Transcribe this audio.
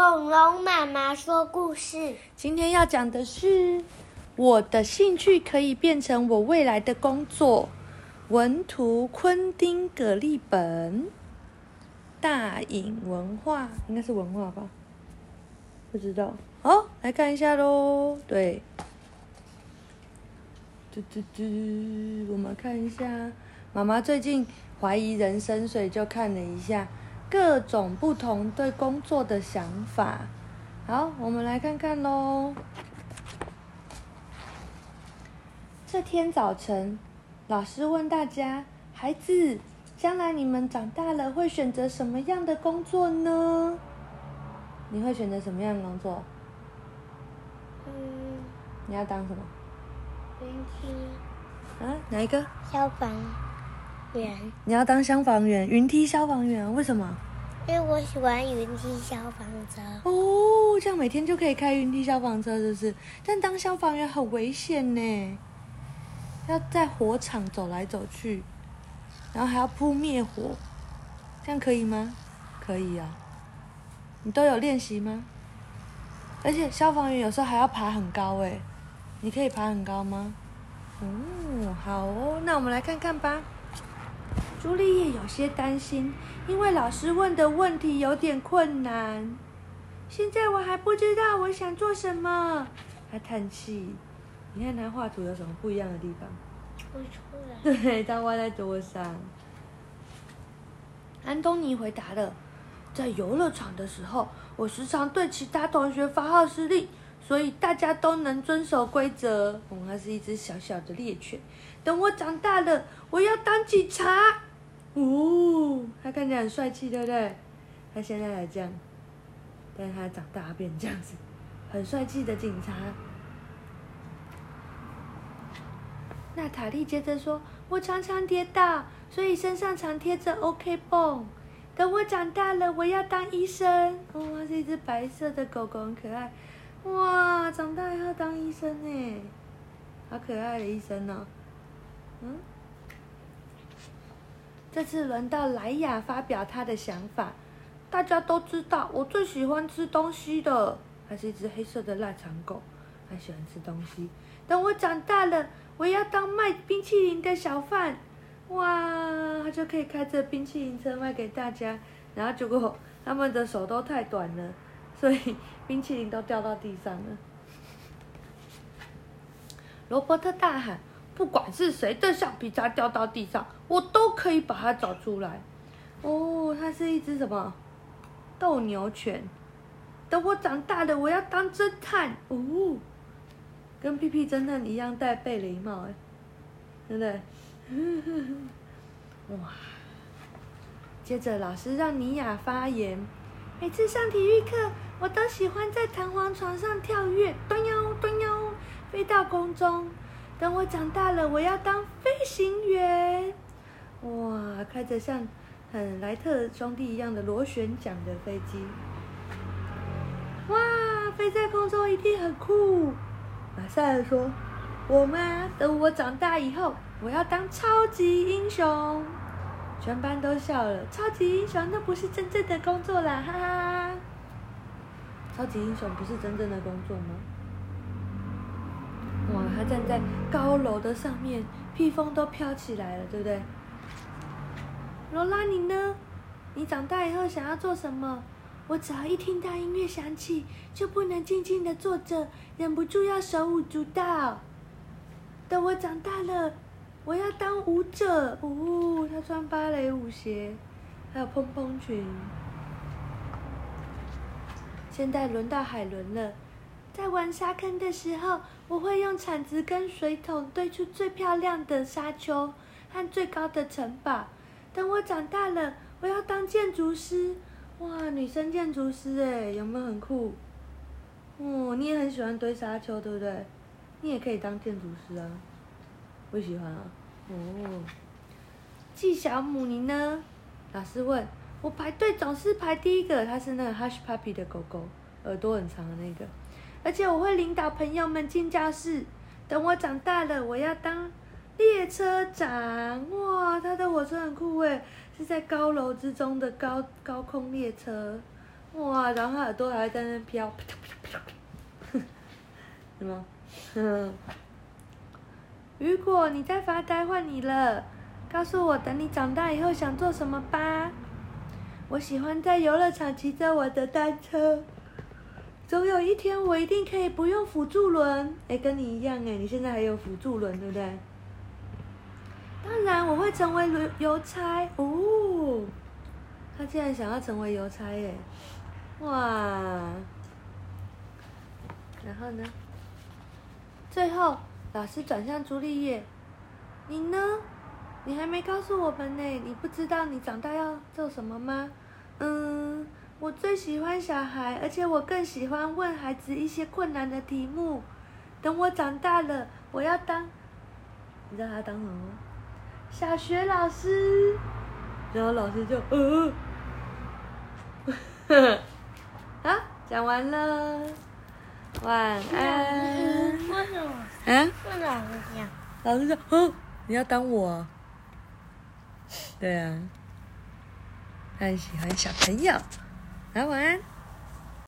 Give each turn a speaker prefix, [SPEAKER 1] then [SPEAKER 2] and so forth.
[SPEAKER 1] 恐龙妈妈说故事。
[SPEAKER 2] 今天要讲的是我的兴趣可以变成我未来的工作。文图：昆汀·葛利本，大隐文化应该是文化吧？不知道。哦，来看一下喽。对，嘟嘟嘟，我们看一下。妈妈最近怀疑人生，所以就看了一下。各种不同对工作的想法，好，我们来看看喽。这天早晨，老师问大家：“孩子，将来你们长大了会选择什么样的工作呢？你会选择什么样的工作？
[SPEAKER 1] 嗯，
[SPEAKER 2] 你要当什么？
[SPEAKER 1] 云梯
[SPEAKER 2] 啊？哪一个？
[SPEAKER 1] 消防。”员，
[SPEAKER 2] 你要当消防员，云梯消防员，为什么？
[SPEAKER 1] 因为我喜欢云梯消防车。
[SPEAKER 2] 哦，这样每天就可以开云梯消防车，是不是？但当消防员很危险呢，要在火场走来走去，然后还要扑灭火，这样可以吗？可以啊。你都有练习吗？而且消防员有时候还要爬很高哎，你可以爬很高吗？哦，好哦，那我们来看看吧。朱丽叶有些担心，因为老师问的问题有点困难。现在我还不知道我想做什么。她叹气。你看他画图有什么不一样的地方？
[SPEAKER 1] 不出
[SPEAKER 2] 来。对，他画在桌上。安东尼回答了：“在游乐场的时候，我时常对其他同学发号施令，所以大家都能遵守规则。我它是一只小小的猎犬。等我长大了，我要当警察。”哦，他看起来很帅气，对不对？他现在还这样，但是他长大变这样子，很帅气的警察。娜塔莉接着说：“我常常跌倒，所以身上常贴着 OK 绷。等我长大了，我要当医生。哦，是一只白色的狗狗，很可爱。哇，长大要当医生呢，好可爱的医生哦。嗯。”这次轮到莱雅发表她的想法。大家都知道，我最喜欢吃东西的，它是一只黑色的腊肠狗，它喜欢吃东西。等我长大了，我要当卖冰淇淋的小贩。哇，他就可以开着冰淇淋车卖给大家。然后结果他们的手都太短了，所以冰淇淋都掉到地上了。罗伯特大喊。不管是谁的橡皮擦掉到地上，我都可以把它找出来。哦，它是一只什么斗牛犬？等我长大了，我要当侦探。哦，跟屁屁侦探一样戴贝雷帽，哎，对不对？哇！接着老师让尼亚发言。每次上体育课，我都喜欢在弹簧床上跳跃，端腰端腰，飞到空中。等我长大了，我要当飞行员。哇，开着像很莱特兄弟一样的螺旋桨的飞机。哇，飞在空中一定很酷。马赛尔说：“我吗？等我长大以后，我要当超级英雄。”全班都笑了。超级英雄那不是真正的工作啦，哈哈。超级英雄不是真正的工作吗？他站在高楼的上面，披风都飘起来了，对不对？罗拉，你呢？你长大以后想要做什么？我只要一听到音乐响起，就不能静静的坐着，忍不住要手舞足蹈。等我长大了，我要当舞者。哦，他穿芭蕾舞鞋，还有蓬蓬裙。现在轮到海伦了。在玩沙坑的时候，我会用铲子跟水桶堆出最漂亮的沙丘和最高的城堡。等我长大了，我要当建筑师。哇，女生建筑师哎，有没有很酷？哦，你也很喜欢堆沙丘，对不对？你也可以当建筑师啊，我喜欢啊。哦，纪小姆，你呢？老师问。我排队总是排第一个，它是那个 Hush Puppy 的狗狗，耳朵很长的那个。而且我会领导朋友们进教室。等我长大了，我要当列车长。哇，他的火车很酷诶，是在高楼之中的高高空列车。哇，然后他耳朵还在那飘，什么？雨果，你在发呆，换你了。告诉我，等你长大以后想做什么吧。我喜欢在游乐场骑着我的单车。总有一天，我一定可以不用辅助轮。哎，跟你一样哎，你现在还有辅助轮，对不对？当然，我会成为邮邮差哦。他竟然想要成为邮差耶！哇！然后呢？最后，老师转向朱丽叶：“你呢？你还没告诉我们呢。你不知道你长大要做什么吗？”“嗯，我最喜欢小孩，而且我更喜欢问孩子一些困难的题目。等我长大了，我要当……你知道他当什么吗？小学老师。”然后老师就呃。啊，讲完了，晚安。
[SPEAKER 1] 为什么？
[SPEAKER 2] 啊？
[SPEAKER 1] 为老师讲？
[SPEAKER 2] 老师说：“哦，你要当我。”对啊，他很喜欢小朋友。来，晚安。